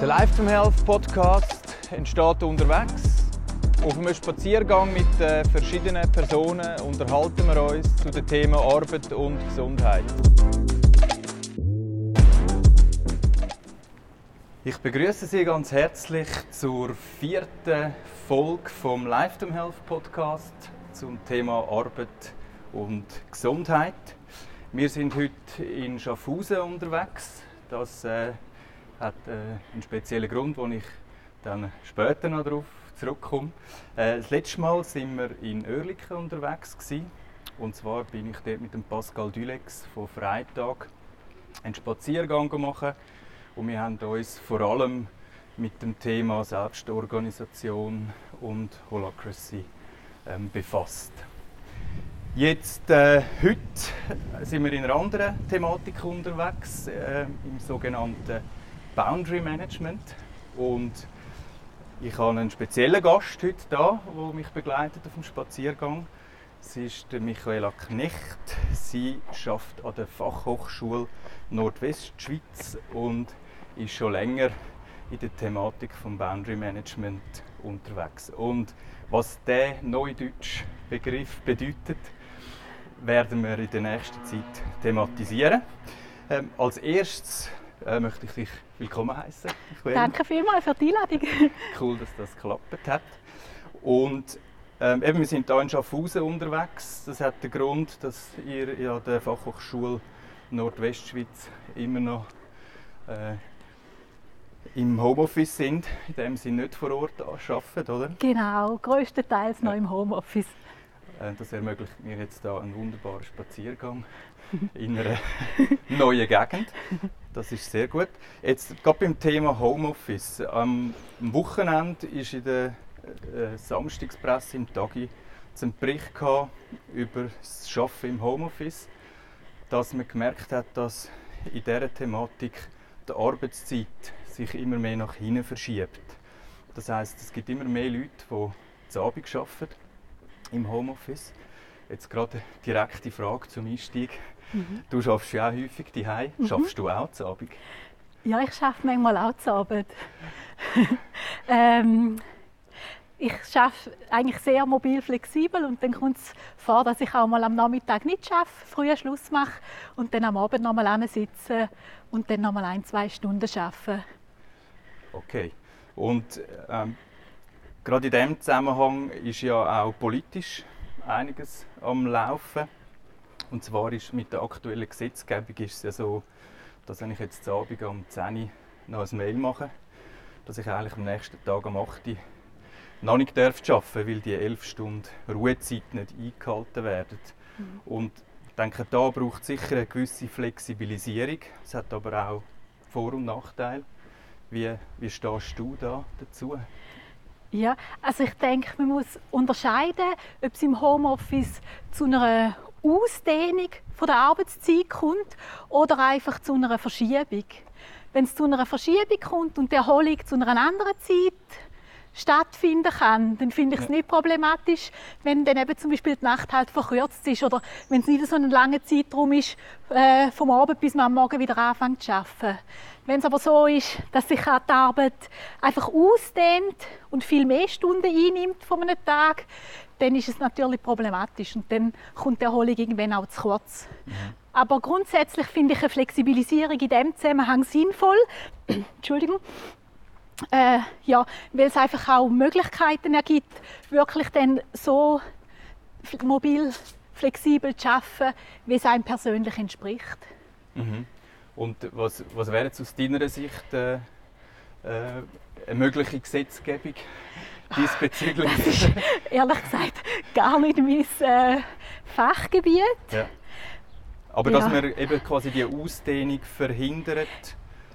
Der Life to Health Podcast entsteht unterwegs. Auf einem Spaziergang mit äh, verschiedenen Personen unterhalten wir uns zu den Themen Arbeit und Gesundheit. Ich begrüße Sie ganz herzlich zur vierten Folge vom Life to Health Podcast zum Thema Arbeit und Gesundheit. Wir sind heute in Schaffhausen unterwegs. Das äh, hat äh, einen speziellen Grund, wo ich dann später noch darauf zurückkomme. Äh, das letzte Mal sind wir in Oerlikon unterwegs gewesen. und zwar bin ich dort mit dem Pascal Dülex von Freitag einen Spaziergang gemacht und wir haben uns vor allem mit dem Thema Selbstorganisation und Holacracy ähm, befasst. Jetzt, äh, heute sind wir in einer anderen Thematik unterwegs, äh, im sogenannten Boundary Management. Und ich habe einen speziellen Gast heute da, der mich begleitet auf dem Spaziergang. Sie ist Michaela Knecht. Sie arbeitet an der Fachhochschule Nordwestschweiz und ist schon länger in der Thematik vom Boundary Management unterwegs. Und was der neudeutsche Begriff bedeutet, werden wir in der nächsten Zeit thematisieren. Ähm, als erstes äh, möchte ich dich willkommen heißen. Danke vielmals für die Einladung. Cool, dass das geklappt hat. Und ähm, eben, wir sind hier in Schaffhausen unterwegs. Das hat den Grund, dass ihr an der Fachhochschule Nordwestschweiz immer noch äh, im Homeoffice sind, in dem sie nicht vor Ort arbeiten, oder? Genau, größtenteils noch im Homeoffice. Äh, das ermöglicht mir jetzt da einen wunderbaren Spaziergang in einer neuen Gegend. Das ist sehr gut. Jetzt gerade beim Thema Homeoffice. Am Wochenende ist in der äh, Samstagspresse im Tagi ein Bericht über das Arbeiten im Homeoffice, dass man gemerkt hat, dass in dieser Thematik die Arbeitszeit sich immer mehr nach hinten verschiebt. Das heißt, es gibt immer mehr Leute, die zu Abend arbeiten im Homeoffice. Jetzt gerade eine direkte Frage zum Einstieg. Mhm. Du schaffst ja auch häufig die mhm. Schaffst du auch zu Abend? Ja, ich schaffe manchmal auch zu Abend. ähm, ich arbeite eigentlich sehr mobil flexibel und dann kommt es vor, dass ich auch mal am Nachmittag nicht schaffe, früher Schluss mache und dann am Abend noch mal sitze und dann noch mal ein, zwei Stunden arbeite. Okay. Und ähm, Gerade in diesem Zusammenhang ist ja auch politisch einiges am Laufen. Und zwar ist mit der aktuellen Gesetzgebung ist es ja so, dass wenn ich jetzt am Abend um 10 Uhr noch ein Mail mache, dass ich eigentlich am nächsten Tag um 8 Uhr noch nicht arbeiten darf, weil die 11 Stunden Ruhezeit nicht eingehalten werden. Mhm. Und ich denke, da braucht es sicher eine gewisse Flexibilisierung. Es hat aber auch Vor- und Nachteile. Wie, wie stehst du da dazu? Ja, also ich denke, man muss unterscheiden, ob es im Homeoffice zu einer Ausdehnung von der Arbeitszeit kommt oder einfach zu einer Verschiebung. Wenn es zu einer Verschiebung kommt und die Erholung zu einer anderen Zeit stattfinden kann, dann finde ich es nicht problematisch, wenn dann eben zum Beispiel die Nacht halt verkürzt ist oder wenn es nicht so ein langer Zeitraum ist, äh, vom Abend bis man am Morgen wieder anfängt zu arbeiten. Wenn es aber so ist, dass sich die Arbeit einfach ausdehnt und viel mehr Stunden einnimmt von einem Tag, dann ist es natürlich problematisch und dann kommt die Erholung irgendwann auch zu kurz. Mhm. Aber grundsätzlich finde ich eine Flexibilisierung in diesem Zusammenhang sinnvoll. Entschuldigung. Äh, ja, weil es einfach auch Möglichkeiten ergibt, wirklich dann so mobil, flexibel zu arbeiten, wie es einem persönlich entspricht. Mhm. Und was, was wäre jetzt aus deiner Sicht äh, äh, eine mögliche Gesetzgebung diesbezüglich? Das ist ehrlich gesagt gar nicht mein äh, Fachgebiet. Ja. Aber ja. dass man eben quasi die Ausdehnung verhindert,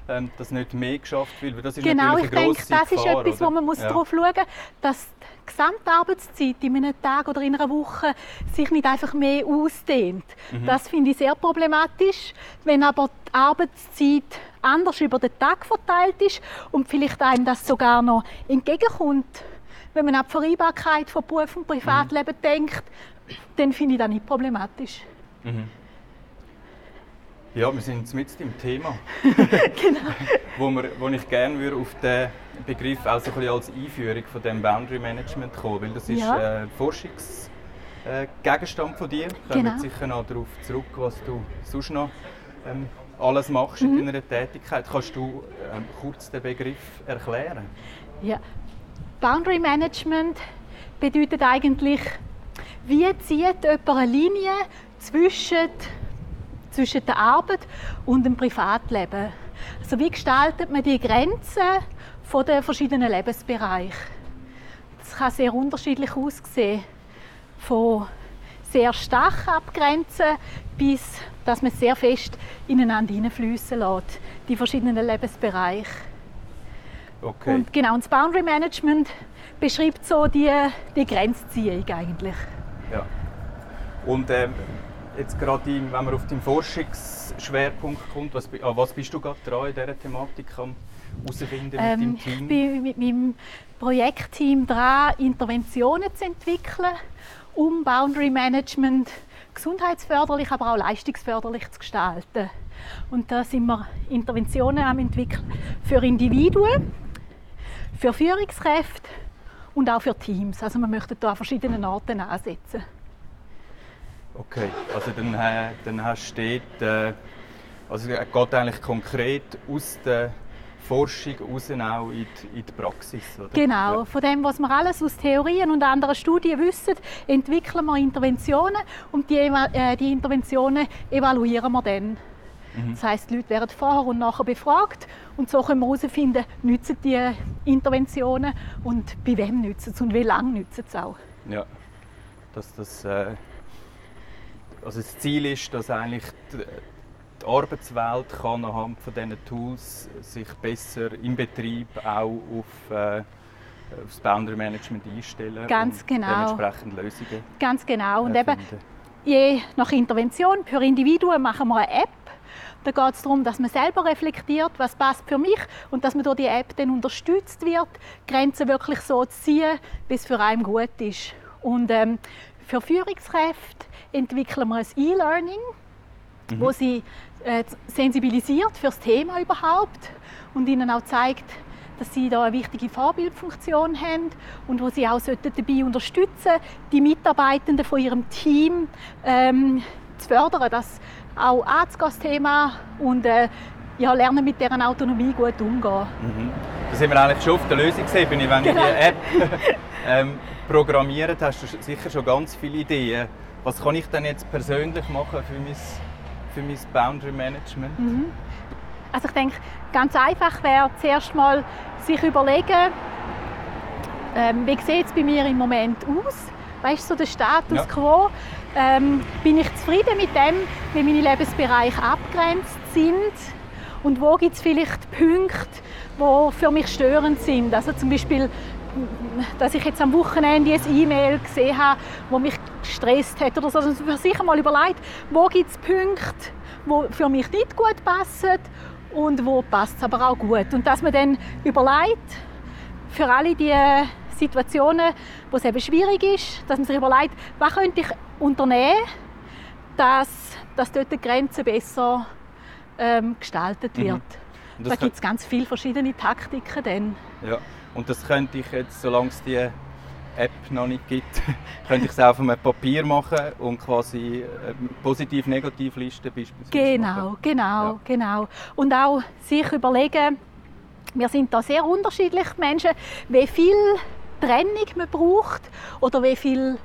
ähm, dass nicht mehr geschafft wird, das ist genau, natürlich eine ich denke, das Gefahr, ist etwas, oder? wo man muss ja. darauf schauen muss, dass die Gesamtarbeitszeit in einem Tag oder in einer Woche sich nicht einfach mehr ausdehnt. Mhm. Das finde ich sehr problematisch. Wenn aber die Arbeitszeit anders über den Tag verteilt ist und vielleicht einem das sogar noch entgegenkommt, wenn man an die Vereinbarkeit von Beruf und Privatleben mhm. denkt, dann finde ich das nicht problematisch. Mhm. Ja, wir sind mit im Thema. genau. wo, wir, wo ich gerne würde auf den Begriff auch so ein bisschen als Einführung von dem Boundary Management kommen, weil das ist Ja. äh, Forschungsgegenstand von dir. Wir Genau. kommen sicher noch darauf zurück, was du sonst noch ähm, alles machst Mhm. in deiner Tätigkeit. Kannst du ähm, kurz den Begriff erklären? Ja. Boundary Management bedeutet eigentlich, wie zieht jemand eine Linie zwischen, zwischen der Arbeit und dem Privatleben? Also wie gestaltet man die Grenzen von den verschiedenen Lebensbereichen? Das kann sehr unterschiedlich aussehen. Von sehr stark abgrenzen bis dass man sehr fest ineinander hineinfließen lässt, die verschiedenen Lebensbereiche. Okay. Und genau, und das Boundary Management beschreibt so die, die Grenzziehung eigentlich. Ja. Und ähm, jetzt gerade, wenn man auf den Forschungsschwerpunkt kommt, was, an was bist du gerade dran in dieser Thematik am herausfinden Ähm, mit ich Team? bin mit meinem Projektteam dran, Interventionen zu entwickeln, um Boundary Management gesundheitsförderlich, aber auch leistungsförderlich zu gestalten. Und da sind wir Interventionen am entwickeln für Individuen, für Führungskräfte und auch für Teams. Also wir möchten da an verschiedenen Orten ansetzen. Okay, also dann, äh, dann hast du dort, äh, also es geht eigentlich konkret aus der Forschung raus auch in die, in die Praxis, oder? Genau, Ja. von dem, was wir alles aus Theorien und anderen Studien wissen, entwickeln wir Interventionen und die, äh, die Interventionen evaluieren wir dann. Mhm. Das heißt, die Leute werden vorher und nachher befragt und so können wir herausfinden, nützen die Interventionen und bei wem nützen sie und wie lange nützen sie auch. Ja, dass das, äh, also das Ziel ist, dass eigentlich die, die Arbeitswelt kann anhand von diesen Tools sich besser im Betrieb auch auf, äh, auf das Boundary Management einstellen Ganz und genau. dementsprechend Lösungen Ganz genau. Und eben, je nach Intervention für Individuen machen wir eine App. Da geht es darum, dass man selber reflektiert, was passt für mich und dass man durch die App dann unterstützt wird, Grenzen wirklich so zu ziehen, wie es für einen gut ist. Und ähm, für Führungskräfte entwickeln wir ein E-Learning, wo sie äh, sensibilisiert für das Thema überhaupt und ihnen auch zeigt, dass sie da eine wichtige Vorbildfunktion haben und wo sie auch sollten dabei unterstützen, die Mitarbeitenden von ihrem Team ähm, zu fördern, das auch anzugehen, das Thema und äh, ja, lernen mit deren Autonomie gut umgehen. Mhm. Da sind wir eigentlich schon auf der Lösungsebene. Wenn Genau. ich die App ähm, programmiert hast du sicher schon ganz viele Ideen. Was kann ich denn jetzt persönlich machen für mein, für mein Boundary Management? Also ich denke, ganz einfach wäre zuerst mal sich überlegen, ähm, wie sieht es bei mir im Moment aus? Weißt du, so der Status Ja. quo? Ähm, bin ich zufrieden mit dem, wie meine Lebensbereiche abgrenzt sind? Und wo gibt es vielleicht Punkte, die für mich störend sind? Also zum Beispiel, dass ich jetzt am Wochenende ein E-Mail gesehen habe, wo mich gestresst hat oder so. Also für sich mal überlegt, wo gibt es Punkte, die für mich nicht gut passen und wo passt es aber auch gut. Und dass man dann überlegt, für alle die Situationen, wo es eben schwierig ist, dass man sich überlegt, was könnte ich unternehmen, dass, dass dort die Grenze besser ähm, gestaltet wird. Und Da gibt es ganz viele verschiedene Taktiken dann. ja. und das könnte ich jetzt, solange es die App noch nicht gibt, könnte ich es auf einem Papier machen und quasi ähm, Positiv-Negativ-Listen beispielsweise Genau, machen. genau, Ja. genau. Und auch sich überlegen, wir sind da sehr unterschiedlich Menschen, wie viel Trennung man braucht oder wie viel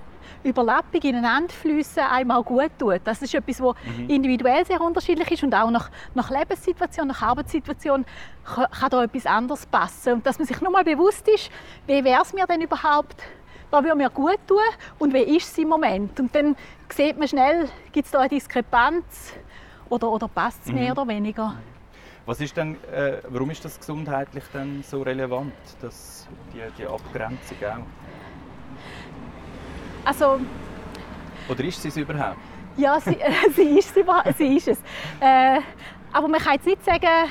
Überlappung ineinanderfließen einem auch gut tut. Das ist etwas, was Mhm. individuell sehr unterschiedlich ist und auch nach, nach Lebenssituation, nach Arbeitssituation kann, kann da etwas anderes passen. Und dass man sich nur mal bewusst ist, wie wäre es mir denn überhaupt, was würde mir gut tun und wie ist es im Moment. Und dann sieht man schnell, gibt es da eine Diskrepanz oder, oder passt es mehr Mhm. oder weniger. Was ist denn, äh, warum ist das gesundheitlich denn so relevant, dass die, die Abgrenzung auch? Also Oder ist sie es überhaupt? Ja, sie, äh, sie, ist, sie, sie ist es. Äh, aber man kann jetzt nicht sagen,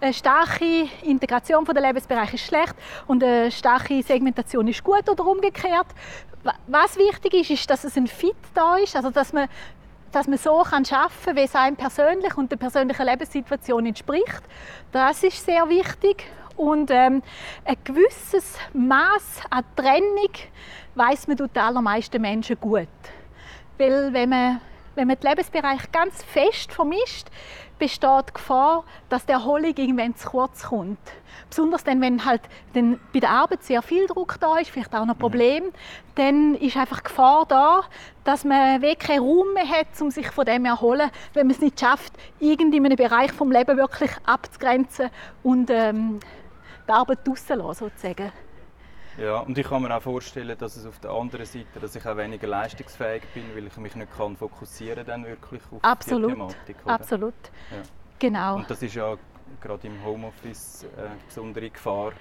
eine starke Integration der Lebensbereiche ist schlecht und eine starke Segmentation ist gut oder umgekehrt. Wa- Was wichtig ist, ist, dass es ein Fit da ist, also dass man dass man so schaffen kann, wie es einem persönlich und der persönlichen Lebenssituation entspricht. Das ist sehr wichtig. Und ähm, ein gewisses Maß an Trennung weiß man tut den allermeisten Menschen gut. Weil wenn man, wenn man den Lebensbereich ganz fest vermischt, besteht die Gefahr, dass die Erholung irgendwann zu kurz kommt. Besonders dann, wenn halt dann bei der Arbeit sehr viel Druck da ist, vielleicht auch noch ein Problem, dann ist einfach die Gefahr da, dass man wirklich keinen Raum mehr hat, um sich von dem zu erholen, wenn man es nicht schafft, irgendeinen Bereich vom Leben wirklich abzugrenzen und ähm, die Arbeit rauszulassen, sozusagen. Ja, und ich kann mir auch vorstellen, dass es auf der anderen Seite, dass ich auch weniger leistungsfähig bin, weil ich mich nicht kann fokussieren dann wirklich auf Absolut. die Thematik. Oder? Absolut. Ja. Genau. Und das ist ja gerade im Homeoffice eine besondere Gefahr,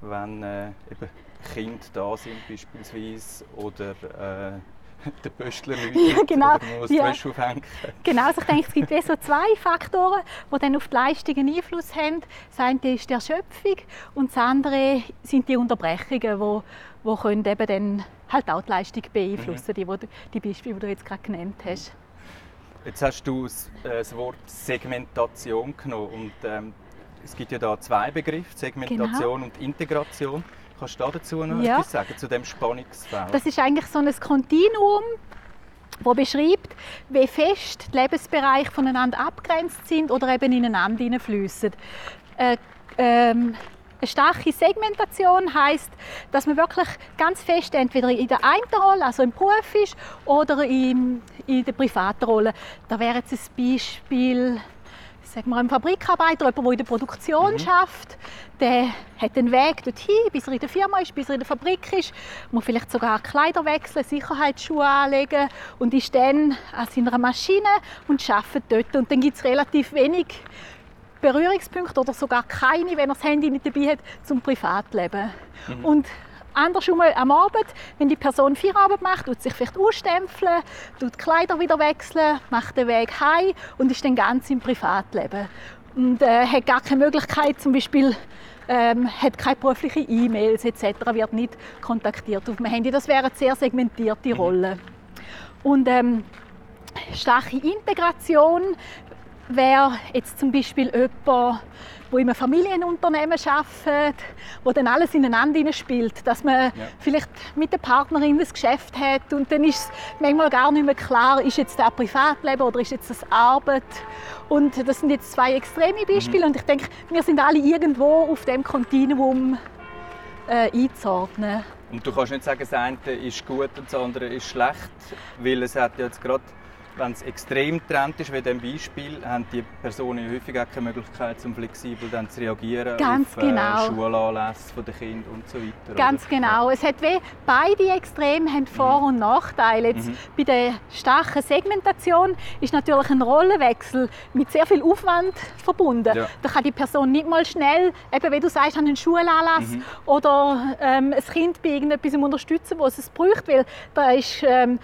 wenn äh, eben Kinder da sind beispielsweise oder äh, der Pöstler läutet genau, muss ja. die aufhängen. Genau, also ich denke, es gibt so zwei Faktoren, die dann auf die Leistungen Einfluss haben. Das eine ist die Erschöpfung und das andere sind die Unterbrechungen, wo, wo können eben dann halt auch die Leistung beeinflussen, die, wo du- die Beispiele, die du jetzt gerade genannt hast. Jetzt hast du das, äh, das Wort Segmentation genommen und ähm, es gibt ja da zwei Begriffe, Segmentation und Integration. Kannst du da dazu noch Ja. etwas sagen, zu dem Spannungsfeld? Das ist eigentlich so ein Kontinuum, das beschreibt, wie fest die Lebensbereiche voneinander abgrenzt sind oder eben ineinander hineinfließen. Äh, ähm, eine starke Segmentation heißt, dass man wirklich ganz fest entweder in der einen Rolle, also im Beruf ist, oder in, in der privaten Rolle. Da wäre jetzt ein Beispiel, sagen wir, ein Fabrikarbeiter, jemand, der in der Produktion schafft, der hat einen Weg dorthin, bis er in der Firma ist, bis er in der Fabrik ist, muss vielleicht sogar Kleider wechseln, Sicherheitsschuhe anlegen und ist dann an seiner Maschine und arbeitet dort. Und dann gibt es relativ wenig Berührungspunkte oder sogar keine, wenn er das Handy nicht dabei hat, zum Privatleben. Und andersrum am Abend, wenn die Person Feierabend macht, tut sich vielleicht ausstempeln, tut die Kleider wieder wechseln, macht den Weg heim und ist dann ganz im Privatleben. Und äh, hat gar keine Möglichkeit, zum Beispiel ähm, hat keine berufliche E-Mails etc., wird nicht kontaktiert auf dem Handy. Das wären sehr segmentierte Rollen. Und ähm, starke Integration wäre jetzt zum Beispiel jemand, der in einem Familienunternehmen arbeitet, wo dann alles ineinander spielt, dass man vielleicht mit der Partnerin das Geschäft hat und dann ist es manchmal gar nicht mehr klar, ist jetzt das Privatleben oder ist jetzt das Arbeit. Und das sind jetzt zwei extreme Beispiele und ich denke, wir sind alle irgendwo auf dem Kontinuum äh, einzuordnen. Und du kannst nicht sagen, das eine ist gut und das andere ist schlecht, weil es hat ja jetzt gerade, wenn es extrem getrennt ist, wie in diesem Beispiel, haben die Personen häufig auch keine Möglichkeit, um flexibel dann zu reagieren Ganz auf äh, genau. Schulanlässe der Kinder und so weiter. Ganz oder? genau. Es hat wie beide Extreme haben Vor- und Nachteile. Jetzt Mhm. Bei der starken Segmentation ist natürlich ein Rollenwechsel mit sehr viel Aufwand verbunden. Ja. Da kann die Person nicht mal schnell, eben wie du sagst, an einen Schulanlass Mhm. oder ähm, ein Kind bei irgendetwas unterstützen, was es braucht, weil da ist ähm,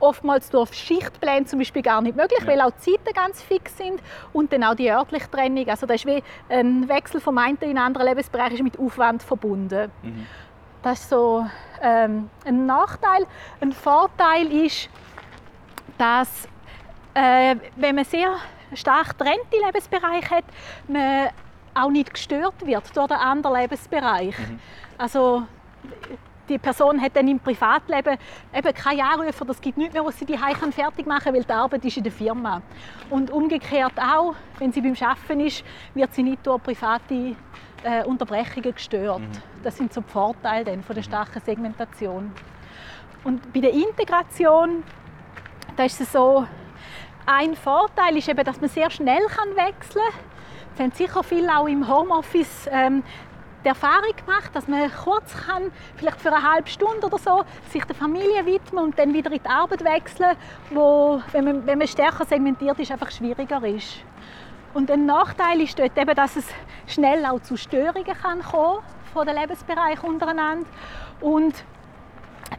oftmals durch Schichtpläne zum Beispiel gar nicht möglich, Ja. weil auch die Zeiten ganz fix sind und dann auch die örtliche Trennung. Also da ist wie ein Wechsel vom einen in einen anderen Lebensbereich ist mit Aufwand verbunden. Mhm. Das ist so ähm, ein Nachteil. Ein Vorteil ist, dass äh, wenn man sehr stark getrennte Lebensbereiche hat, man auch nicht gestört wird durch den anderen Lebensbereich. Also die Person hat dann im Privatleben eben keine Anrufe, das gibt nichts mehr, was sie die kann fertig machen kann, weil die Arbeit ist in der Firma. Und umgekehrt auch, wenn sie beim Arbeiten ist, wird sie nicht durch private äh, Unterbrechungen gestört. Das sind so die Vorteile dann von der starken Segmentation. Und bei der Integration, da ist es so, ein Vorteil ist eben, dass man sehr schnell kann wechseln kann. Das haben sicher viele auch im Homeoffice ähm, die Erfahrung gemacht, dass man kurz kann, vielleicht für eine halbe Stunde oder so, sich der Familie widmen und dann wieder in die Arbeit wechseln, wo, wenn man, wenn man stärker segmentiert ist, einfach schwieriger ist. Und ein Nachteil ist dort eben, dass es schnell auch zu Störungen kann kommen von den Lebensbereichen untereinander. Und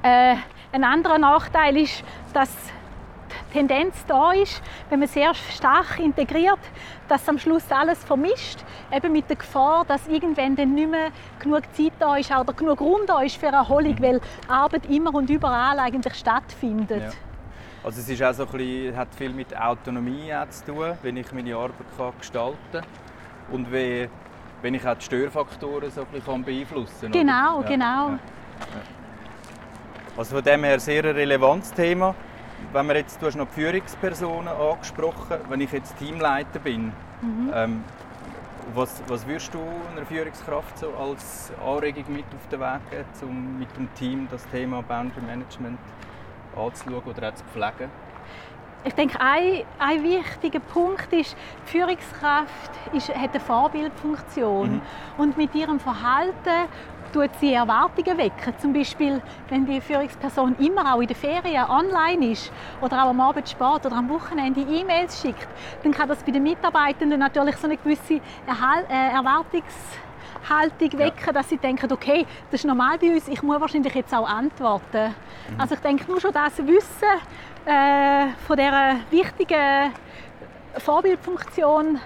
äh, ein anderer Nachteil ist, dass Tendenz da ist, wenn man sehr stark integriert, dass am Schluss alles vermischt, eben mit der Gefahr, dass irgendwann dann nicht mehr genug Zeit da ist oder genug Raum da ist für Erholung, weil Arbeit immer und überall eigentlich stattfindet. Ja. Also es ist auch so ein bisschen, hat viel mit Autonomie auch zu tun, wenn ich meine Arbeit kann gestalten kann und wie, wenn ich auch die Störfaktoren so ein bisschen beeinflussen kann. Genau, ja, genau. Ja. Also von dem her sehr ein relevantes Thema. Wenn wir jetzt, du hast noch die Führungspersonen angesprochen, wenn ich jetzt Teamleiter bin, mhm. ähm, was, was würdest du einer Führungskraft so als Anregung mit auf den Weg geben, um mit dem Team das Thema Boundary Management anzuschauen oder auch zu pflegen? Ich denke, ein, ein wichtiger Punkt ist, die Führungskraft ist, hat eine Vorbildfunktion. Mhm. Und mit ihrem Verhalten tut sie Erwartungen wecken. Zum Beispiel, wenn die Führungsperson immer auch in den Ferien online ist oder auch am Abend spät oder am Wochenende E-Mails schickt, dann kann das bei den Mitarbeitenden natürlich so eine gewisse Erhal äh, Erwartungshaltung wecken, ja. dass sie denken, okay, das ist normal bei uns, ich muss wahrscheinlich jetzt auch antworten. Mhm. Also ich denke, nur schon das Wissen äh, von dieser wichtigen Vorbildfunktion,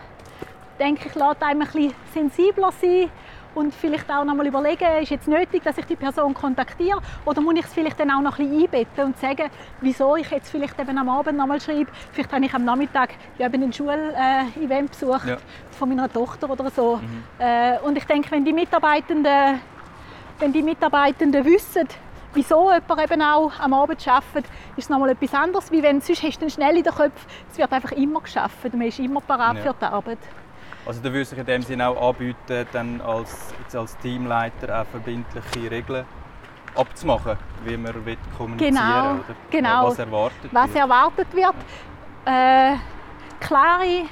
denke ich, lässt einem ein bisschen sensibler sein und vielleicht auch noch mal überlegen, ist jetzt nötig, dass ich die Person kontaktiere oder muss ich es vielleicht dann auch noch ein bisschen einbetten und sagen, wieso ich jetzt vielleicht eben am Abend noch mal schreibe. Vielleicht habe ich am Nachmittag ja, eben ein Schul-Event besucht ja. von meiner Tochter oder so. Mhm. Äh, und ich denke, wenn die Mitarbeitenden, wenn die Mitarbeitenden wissen, wieso jemand eben auch am Abend arbeitet, ist es nochmal etwas anderes, wie wenn sonst hast du schnell in den Köpfen, es wird einfach immer geschafft, man ist immer parat ja. für die Arbeit. Also da würde sich in dem Sinne auch anbieten, dann als, als Teamleiter auch verbindliche Regeln abzumachen, wie man will kommunizieren genau, oder genau. was erwartet was wird. erwartet wird. Äh, klare,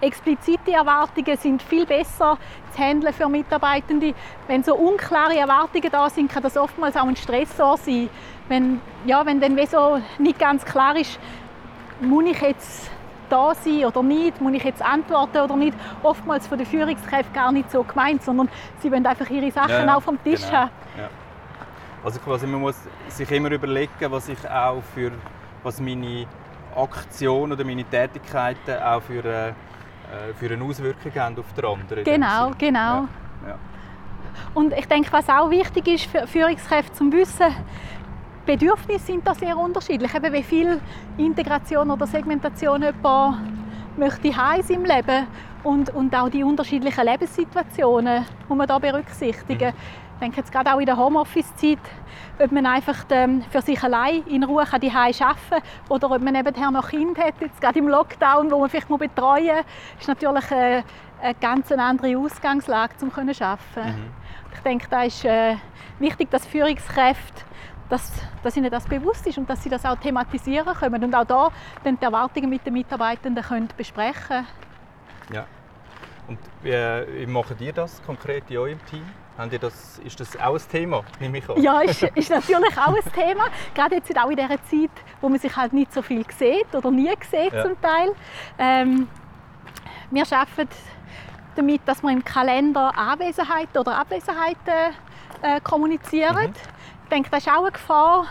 explizite Erwartungen sind viel besser zu handeln für Mitarbeitende. Wenn so unklare Erwartungen da sind, kann das oftmals auch ein Stressor sein. Wenn, ja, wenn dann so nicht ganz klar ist, muss ich jetzt da sein oder nicht, muss ich jetzt antworten oder nicht, oftmals von den Führungskräften gar nicht so gemeint, sondern sie wollen einfach ihre Sachen ja, auch vom Tisch genau. haben. Ja. Also quasi man muss sich immer überlegen, was ich auch für, was meine Aktion oder meine Tätigkeiten auch für, äh, für eine Auswirkung haben auf den anderen. Genau, genau. Ja, ja. Und ich denke, was auch wichtig ist für Führungskräfte zum Wissen, Bedürfnisse sind da sehr unterschiedlich. Eben wie viel Integration oder Segmentation jemand möchte haben im Leben und, und auch die unterschiedlichen Lebenssituationen muss man da berücksichtigen. Ich denke jetzt gerade auch in der Homeoffice-Zeit, ob man einfach für sich allein in Ruhe die arbeiten kann oder ob man nebenher noch Kind hat, jetzt gerade im Lockdown, wo man vielleicht muss betreuen muss, ist natürlich eine, eine ganz andere Ausgangslage, um zu arbeiten. Mhm. Ich denke, da ist äh, wichtig, dass Führungskräfte dass, dass ihnen das bewusst ist und dass sie das auch thematisieren können und auch da dann die Erwartungen mit den Mitarbeitenden können besprechen Ja. Und wie, wie macht ihr das konkret in eurem Team? ihr das, ist das auch ein Thema, nehme ich an? Ja, ist, ist natürlich auch ein Thema. Gerade jetzt auch in dieser Zeit, wo man sich halt nicht so viel sieht oder nie sieht ja. zum Teil. Ähm, wir arbeiten damit, dass wir im Kalender Anwesenheit oder Abwesenheiten äh, kommunizieren. Mhm. Ich denke, das ist auch eine Gefahr,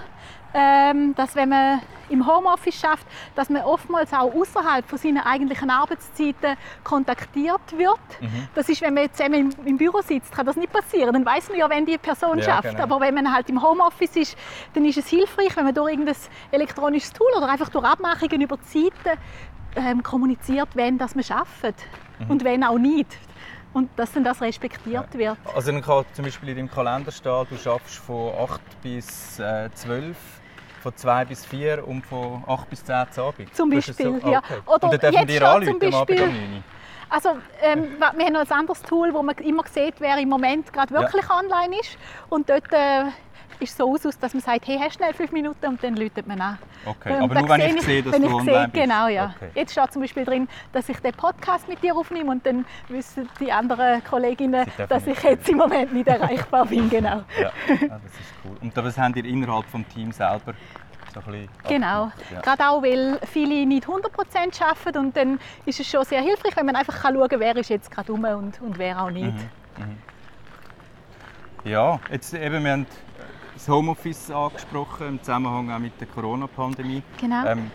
ähm, dass wenn man im Homeoffice schafft, dass man oftmals auch außerhalb von seinen eigentlichen Arbeitszeiten kontaktiert wird. Mhm. Das ist, wenn man zusammen im, Büro sitzt, kann das nicht passieren. Dann weiß man ja, wenn die Person ja, schafft. Genau. Aber wenn man halt im Homeoffice ist, dann ist es hilfreich, wenn man durch irgendein elektronisches Tool oder einfach durch Abmachungen über die Zeiten ähm, kommuniziert, wenn das man schafft mhm. und wenn auch nicht und dass dann das respektiert ja. wird. Also dann kann zum Beispiel in deinem Kalender stehen, du schaffst von 8 bis äh, 12 von 2 bis 4 und von 8 bis 10 zu Abend. Zum Beispiel, so? ja. Okay. Oder und dann dürfen wir anrufen am Abend um 9 also ähm, wir haben noch ein anderes Tool, wo man immer sieht, wer im Moment gerade wirklich ja. online ist. Und dort äh, ist so aus, dass man sagt, hey, hast schnell fünf Minuten und dann läutet man an. Okay, und aber nur wenn ich sehe, dass wenn du ich online sehe, bist. Genau, ja. Okay. Jetzt steht zum Beispiel drin, dass ich den Podcast mit dir aufnehme und dann wissen die anderen Kolleginnen, dass ich jetzt im Moment nicht erreichbar bin. Genau. Ja. ja, das ist cool. Und das habt ihr innerhalb des Teams selber Genau, ja. gerade auch, weil viele nicht 100% arbeiten und dann ist es schon sehr hilfreich, wenn man einfach schauen kann, wer ist jetzt gerade rum und, und wer auch nicht. Mhm. Mhm. Ja, jetzt eben, wir haben das Homeoffice angesprochen, im Zusammenhang auch mit der Corona-Pandemie. Genau. Ähm,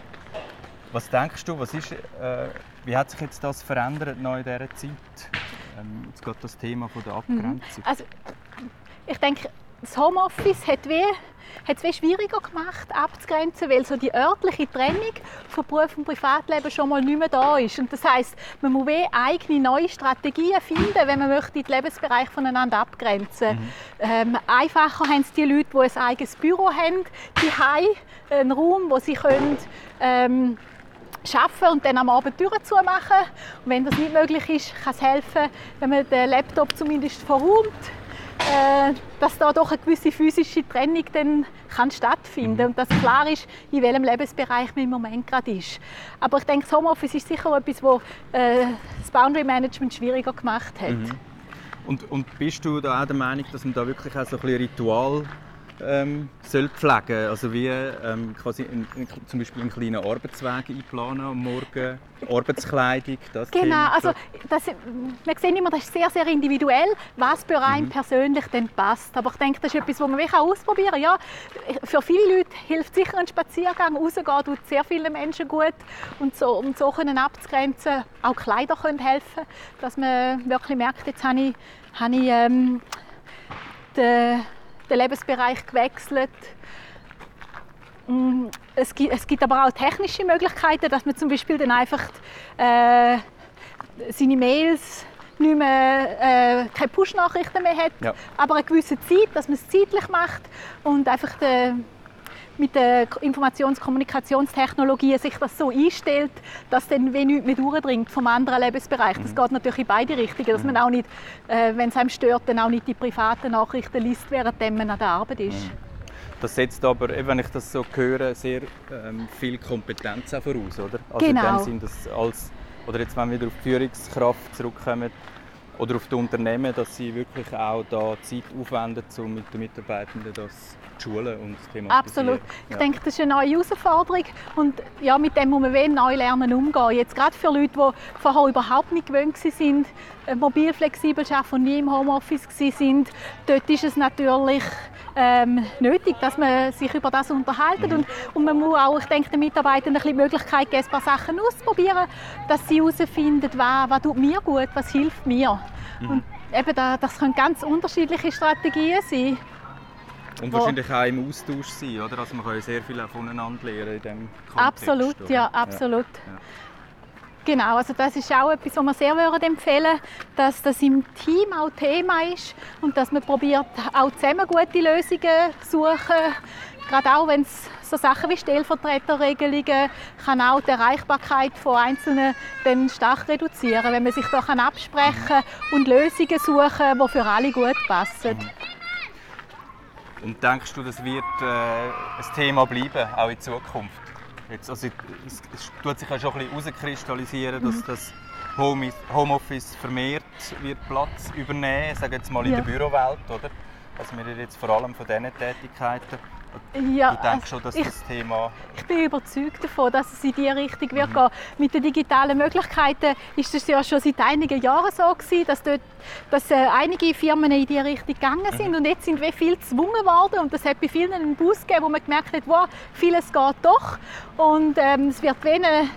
was denkst du, was ist, äh, wie hat sich jetzt das verändert noch in dieser Zeit? Ähm, jetzt geht das Thema von der mhm. Abgrenzung. Also, ich denke, das Homeoffice hat wie hat es schwieriger gemacht abzugrenzen, weil so die örtliche Trennung von Beruf und Privatleben schon mal nicht mehr da ist. Und das heißt, man muss eigene neue Strategien finden, wenn man möchte die Lebensbereiche voneinander abgrenzen. Mhm. Ähm, einfacher haben es die Leute, die ein eigenes Büro haben, die einen Raum, wo sie können, ähm, arbeiten und dann am Abend die Türen zumachen. Und wenn das nicht möglich ist, kann es helfen, wenn man den Laptop zumindest verräumt, äh, dass da doch eine gewisse physische Trennung dann kann stattfinden mhm. und dass klar ist, in welchem Lebensbereich man im Moment gerade ist. Aber ich denke, das Homeoffice ist sicher etwas, wo äh, das Boundary Management schwieriger gemacht hat. Mhm. Und, und bist du da auch der Meinung, dass man da wirklich auch so ein Ritual ähm, soll pflegen Also wie ähm, quasi in, in, zum Beispiel einen kleinen Arbeitsweg einplanen am Morgen, Arbeitskleidung, das Genau, Thema. also das, wir sehen immer, das ist sehr, sehr individuell, was bei einem mhm. persönlich denn passt. Aber ich denke, das ist etwas, was man wirklich ausprobieren kann. Ja, für viele Leute hilft sicher ein Spaziergang, rausgehen tut sehr vielen Menschen gut. Und so, um so können abzugrenzen, auch Kleider können helfen, dass man wirklich merkt, jetzt habe ich, habe ich ähm, den den Lebensbereich gewechselt. Mm, es gibt, es gibt aber auch technische Möglichkeiten, dass man zum Beispiel dann einfach äh, seine Mails nicht mehr, äh, keine Push-Nachrichten mehr hat, ja. aber eine gewisse Zeit, dass man es zeitlich macht und einfach den, mit der Informations-Kommunikationstechnologie sich das so einstellt, dass dann wie nichts mehr durchdringt vom anderen Lebensbereich. Das mhm. geht natürlich in beide Richtungen, dass man mhm. auch nicht, äh, wenn es einem stört, dann auch nicht die privaten Nachrichten liest, während man an der Arbeit ist. Mhm. Das setzt aber, wenn ich das so höre, sehr ähm, viel Kompetenz auch voraus, oder? Also genau. in dem Sinn, dass als, oder jetzt, wenn wir wieder auf die Führungskraft zurückkommen, oder auf die Unternehmen, dass sie wirklich auch da Zeit aufwenden, um mit den Mitarbeitenden das zu schulen und zu thematisieren. Absolut. Ich ja. denke, das ist eine neue Herausforderung und ja, mit dem muss man neu lernen umgehen. Jetzt gerade für Leute, die vorher überhaupt nicht gewöhnt waren, mobil flexibel arbeiten und nie im Homeoffice waren, dort ist es natürlich ähm, nötig, dass man sich über das unterhalten mhm. und, und man muss auch, ich denke, den Mitarbeitern ein die Möglichkeit geben, ein paar Sachen auszuprobieren, dass sie herausfinden, was, was tut mir gut, was hilft mir. Mhm. Und eben da, das können ganz unterschiedliche Strategien sein. Und wahrscheinlich auch im Austausch sein, oder? Also man kann sehr viel voneinander lernen in diesem Kontext. Absolut, oder? ja, absolut. Ja. Ja. Genau, also das ist auch etwas, was wir sehr würden empfehlen dass das im Team auch Thema ist und dass man probiert, auch zusammen gute Lösungen zu suchen. Gerade auch, wenn es so Sachen wie Stellvertreterregelungen kann auch die Erreichbarkeit von Einzelnen dann stark reduzieren, wenn man sich da kann absprechen und Lösungen suchen, die für alle gut passen. Und denkst du, das wird äh, ein Thema bleiben, auch in Zukunft? Jetzt, also, es, es tut sich ja schon ein bisschen herauskristallisieren, dass mhm. das Homeoffice vermehrt wird Platz übernehmen, sage jetzt mal in ja. der Bürowelt, oder? Also wir jetzt vor allem von diesen Tätigkeiten ja, du denkst schon, dass ich, das Thema... Ich bin überzeugt davon, dass es in diese Richtung wird mhm. gehen. Mit den digitalen Möglichkeiten ist es ja schon seit einigen Jahren so gewesen, dass, dort, dass äh, einige Firmen in diese Richtung gegangen sind mhm. und jetzt sind wir viel gezwungen worden und das hat bei vielen einen Bus gegeben, wo man gemerkt hat, wow, vieles geht doch und ähm, es wird wenig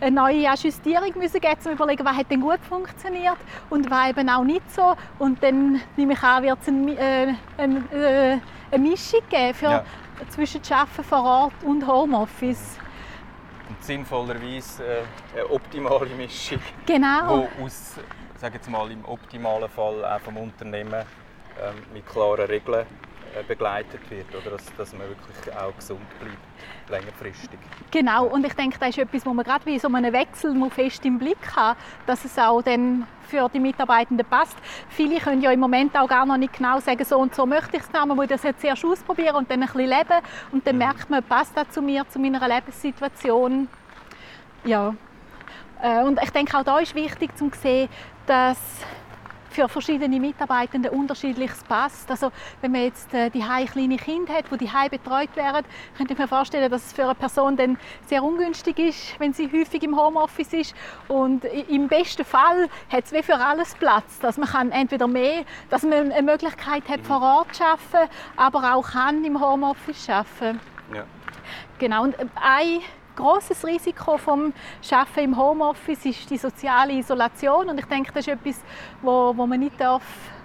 eine neue Justierung müssen geben, um zu überlegen, was hat denn gut funktioniert und was eben auch nicht so. Und dann nehme ich an, wird es ein, äh, ein, äh, eine Mischung geben für, ja. zwischen Arbeiten vor Ort und Homeoffice. Und sinnvollerweise äh, eine optimale Mischung. Genau. Wo aus, sage jetzt mal, im optimalen Fall auch vom Unternehmen ähm, mit klaren Regeln äh, begleitet wird, oder dass, dass man wirklich auch gesund bleibt, längerfristig. Genau, und ich denke, das ist etwas, wo man gerade wie so einen Wechsel fest im Blick hat, dass es auch dann für die Mitarbeitenden passt. Viele können ja im Moment auch gar noch nicht genau sagen, so und so möchte ich es haben. Man muss das jetzt zuerst ausprobieren und dann ein bisschen leben und dann mhm. merkt man, passt das zu mir, zu meiner Lebenssituation. Ja. Äh, und ich denke, auch da ist wichtig zu sehen, dass für verschiedene Mitarbeitende unterschiedliches passt. Also wenn man jetzt äh, die kleine Kinder hat, die die betreut werden, könnte ich mir vorstellen, dass es für eine Person dann sehr ungünstig ist, wenn sie häufig im Homeoffice ist. Und im besten Fall hat es wie für alles Platz, dass man kann entweder mehr, dass man eine Möglichkeit hat, vor Ort zu arbeiten, aber auch kann im Homeoffice arbeiten. Ja. Genau. Und äh, ein großes Risiko vom Schaffen im Homeoffice ist die soziale Isolation und ich denke, das ist etwas, wo, wo man nicht darf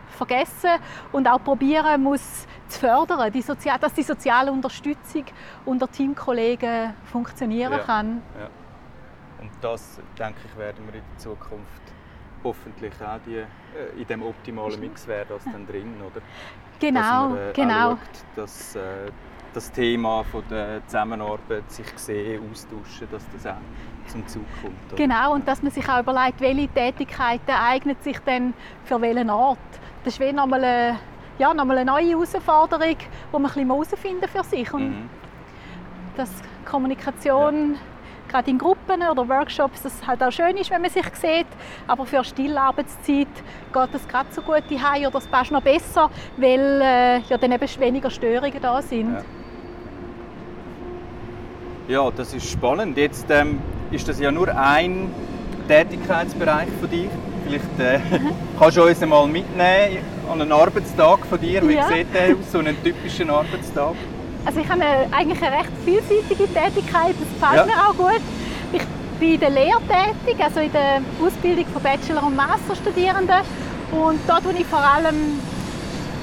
vergessen und auch probieren muss zu fördern, die Sozial dass die soziale Unterstützung unter Teamkollegen funktionieren Ja. kann. Ja. Und das, denke ich, werden wir in der Zukunft hoffentlich auch die, äh, in dem optimalen Mix wäre das dann drin, oder? Genau, dass man, äh, genau. Schaut, dass äh, das Thema von der Zusammenarbeit, sich sehen, austauschen, dass das auch zum Zug kommt. oder? Genau, und dass man sich auch überlegt, welche Tätigkeiten eignet sich denn für welchen Ort. Das ist wie nochmal eine, ja, nochmal eine neue Herausforderung, die man ein bisschen herausfinden für sich. Und Mhm. dass Kommunikation gerade in Gruppen oder Workshops das halt auch schön ist, wenn man sich sieht. Aber für Stillarbeitszeit geht das gerade so gut heim oder es passt noch besser, weil äh, ja dann eben weniger Störungen da sind. Ja. Ja, das ist spannend. Jetzt ähm, ist das ja nur ein Tätigkeitsbereich von dir. Vielleicht äh, kannst du uns einmal mitnehmen an einen Arbeitstag von dir. Wie Ja. sieht der aus, so einen typischen Arbeitstag? Also ich habe eine, eigentlich eine recht vielseitige Tätigkeit, das gefällt Ja. mir auch gut. Ich bin in der Lehre tätig, also in der Ausbildung von Bachelor- und Masterstudierenden. Und da tue ich vor allem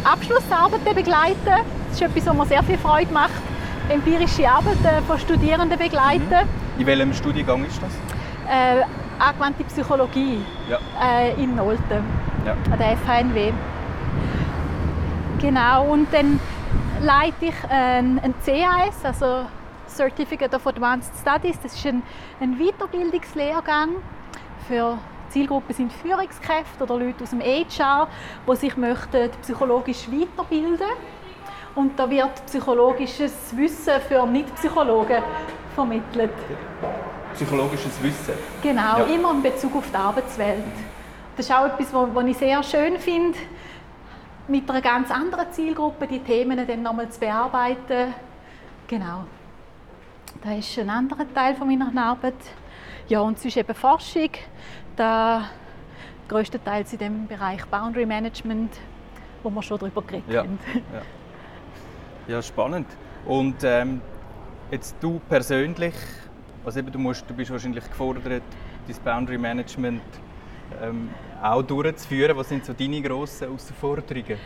Abschlussarbeiten begleiten. Das ist etwas, was mir sehr viel Freude macht. Empirische Arbeiten von Studierenden begleiten. In welchem Studiengang ist das? Äh, angewandte Psychologie Ja. äh, in Nolten Ja. an der FHNW. Genau, und dann leite ich ein, ein CAS, also Certificate of Advanced Studies. Das ist ein, ein Weiterbildungslehrgang für Zielgruppen sind Führungskräfte oder Leute aus dem HR, die sich möchten psychologisch weiterbilden und da wird psychologisches Wissen für Nicht-Psychologen vermittelt. Psychologisches Wissen. Genau, Ja. immer in Bezug auf die Arbeitswelt. Das ist auch etwas, was ich sehr schön finde, mit einer ganz anderen Zielgruppe die Themen dann nochmal zu bearbeiten. Genau. Das ist ein anderer Teil von meiner Arbeit. Ja, und es ist eben Forschung, da größtenteils in dem Bereich Boundary Management, wo wir schon darüber geredet Ja. haben. Ja, spannend. Und ähm, jetzt du persönlich, also eben, du, musst, du bist wahrscheinlich gefordert, dein Boundary Management ähm, auch durchzuführen. Was sind so deine grossen Herausforderungen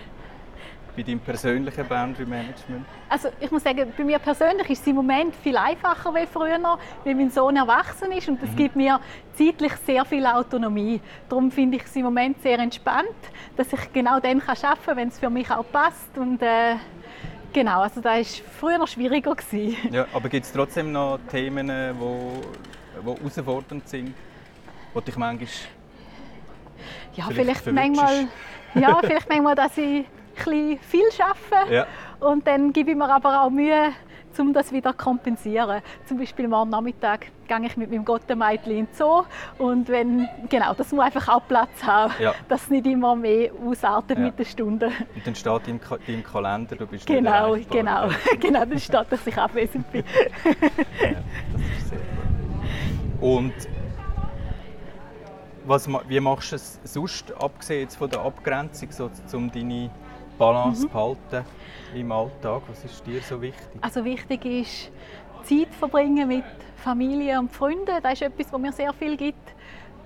bei deinem persönlichen Boundary Management? Also ich muss sagen, bei mir persönlich ist es im Moment viel einfacher als früher, weil mein Sohn erwachsen ist und das gibt mir zeitlich sehr viel Autonomie. Darum finde ich es im Moment sehr entspannt, dass ich genau dann kann arbeiten kann, wenn es für mich auch passt. Und äh, genau, also das war früher schwieriger. Gewesen. Ja, aber gibt es trotzdem noch Themen, die wo, wo herausfordernd sind, wo dich manchmal Ja, Vielleicht vielleicht, manchmal, ja, vielleicht manchmal, dass ich ein bisschen viel arbeite Ja. und dann gebe ich mir aber auch Mühe, um das wieder zu kompensieren. Zum Beispiel morgen Nachmittag gehe ich mit meinem Gottemeitli in den Zoo und wenn, genau, das muss einfach auch Platz haben, Ja. dass es nicht immer mehr ausartet Ja. mit den Stunden. Und dann steht im, Ka im Kalender, du bist nicht Genau, genau, genau, dann steht, dass ich abwesend bin. Ja, das ist sehr gut. Und was, wie machst du es sonst, abgesehen jetzt von der Abgrenzung, so, um deine Balance Mhm. zu behalten im Alltag? Was ist dir so wichtig? Also wichtig ist Zeit verbringen mit Familie und Freunden. Das ist etwas, was mir sehr viel gibt.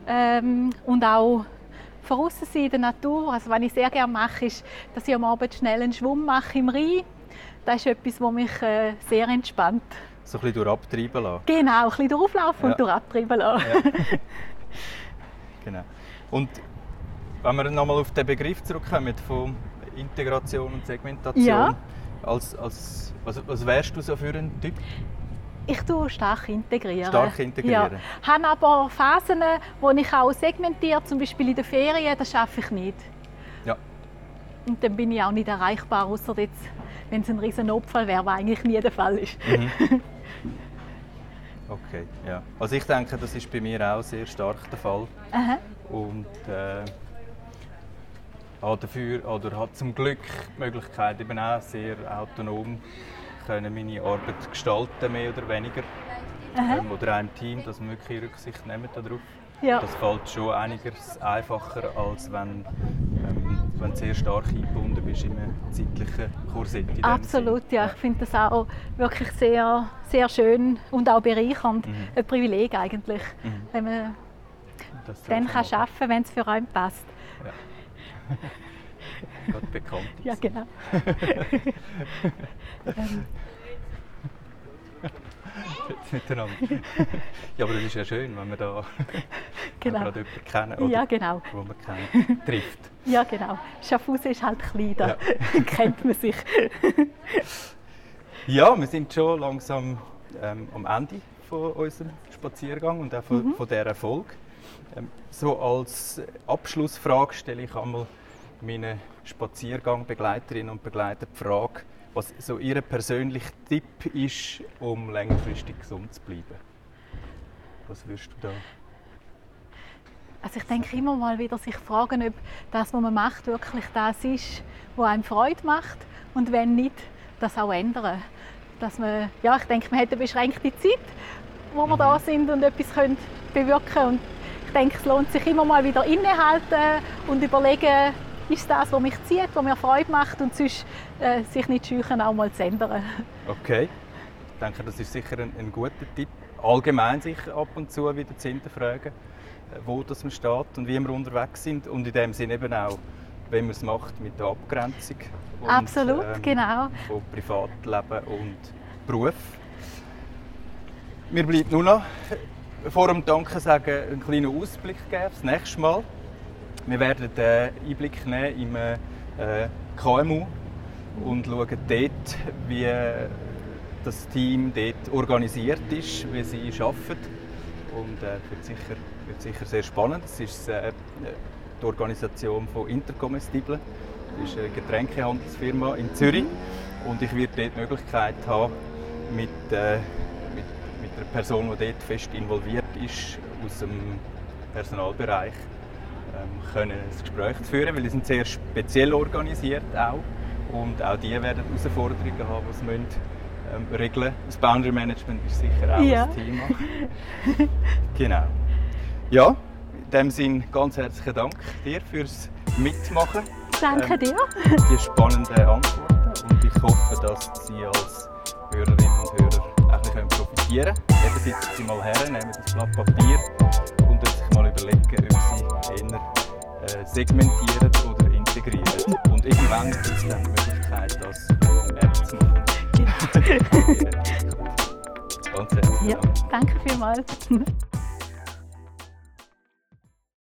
Ähm, und auch draussen sein in der Natur. Also was ich sehr gerne mache, ist, dass ich am Abend schnell einen Schwumm mache im Rhein. Das ist etwas, was mich äh, sehr entspannt. So ein bisschen durch abtreiben lassen. Genau, ein bisschen durchlaufen Ja. und durchabtreiben lassen. Ja. genau. Und wenn wir nochmal auf den Begriff zurückkommen von Integration und Segmentation, Ja. als, als, was, was wärst du so für ein Typ? Ich tue stark integrieren. Stark integrieren. Ja. Habe aber Phasen, wo ich auch segmentiere, zum Beispiel in den Ferien, das schaffe ich nicht. Ja. Und dann bin ich auch nicht erreichbar, außer jetzt, wenn es ein riesen Notfall wäre, was eigentlich nie der Fall ist. Mhm. Okay, ja. Also ich denke, das ist bei mir auch sehr stark der Fall. Aha. Und äh, habe dafür, oder hat zum Glück die Möglichkeit, eben auch sehr autonom können meine Arbeit gestalten, mehr oder weniger. Aha. Ähm, oder auch im Team, dass wir wirklich Rücksicht nehmen darauf. Ja. Das fällt schon einiges einfacher, als wenn, ähm, wenn du sehr stark eingebunden bist in einem zeitlichen Korsett. Absolut, Sinn. ja. Ich finde das auch wirklich sehr, sehr schön und auch bereichernd. Mhm. Ein Privileg eigentlich, Mhm. wenn man dann kann arbeiten kann, wenn es für einen passt. Ja. Gerade bekannt ist. Ja, genau. ähm, miteinander. Ja, aber das ist ja schön, wenn wir da genau. gerade jemanden kennen, oder, Ja, genau. wo man kennt, trifft. Ja, genau. Schaffhausen ist halt klein, da kennt man sich. Ja, wir sind schon langsam ähm, am Ende von unserem Spaziergang und auch von, Mhm. von dieser Folge. Ähm, so als Abschlussfrage stelle ich einmal meinen Spaziergangbegleiterinnen und Begleitern die Frage, was so ihr persönlicher Tipp ist, um längerfristig gesund zu bleiben. Was würdest du da? Also ich denke immer mal wieder sich fragen, ob das, was man macht, wirklich das ist, was einem Freude macht und wenn nicht, das auch ändern. Dass man, ja, ich denke, man hat eine beschränkte Zeit, wo wir da sind und etwas können bewirken können. Ich denke, es lohnt sich immer mal wieder innehalten und überlegen, ist es das, was mich zieht, was mir Freude macht und sonst äh, sich nicht scheuchen, auch mal zu ändern. Okay, ich denke, das ist sicher ein, ein guter Tipp. Allgemein sich ab und zu wieder zu hinterfragen, äh, wo das man steht und wie wir unterwegs sind und in dem Sinne eben auch, wenn man es macht mit der Abgrenzung. Und, Absolut, ähm, genau. Von Privatleben und Beruf. Mir bleibt nur noch vor dem Danken sagen, einen kleinen Ausblick geben, das nächste Mal. Wir werden einen Einblick nehmen im äh, KMU und schauen dort, wie das Team dort organisiert ist, wie sie arbeiten. Und äh, wird, sicher, wird sicher sehr spannend. Es ist äh, die Organisation von Intercomestible. Das ist eine Getränkehandelsfirma in Zürich. Und ich werde dort die Möglichkeit haben, mit, äh, einer Person, die dort fest involviert ist, aus dem Personalbereich, ähm, können ein Gespräch zu führen, weil die sind sehr speziell organisiert auch. Und auch die werden Herausforderungen haben, die sie müssen, ähm, regeln Das Boundary Management ist sicher auch Ja. ein Thema. genau. Ja, in dem Sinne ganz herzlichen Dank dir fürs Mitmachen, Danke Ähm, dir. die spannenden Antworten und ich hoffe, dass Sie als Hörerinnen können. Eben sitzen Sie mal her, nehmen das Blatt Papier und sich mal überlegen, ob Sie eher äh, segmentieren oder integrieren. Und irgendwann gibt es dann die Möglichkeit, das im App zu machen. Ganz herzlichen Ja, Dank. danke vielmals.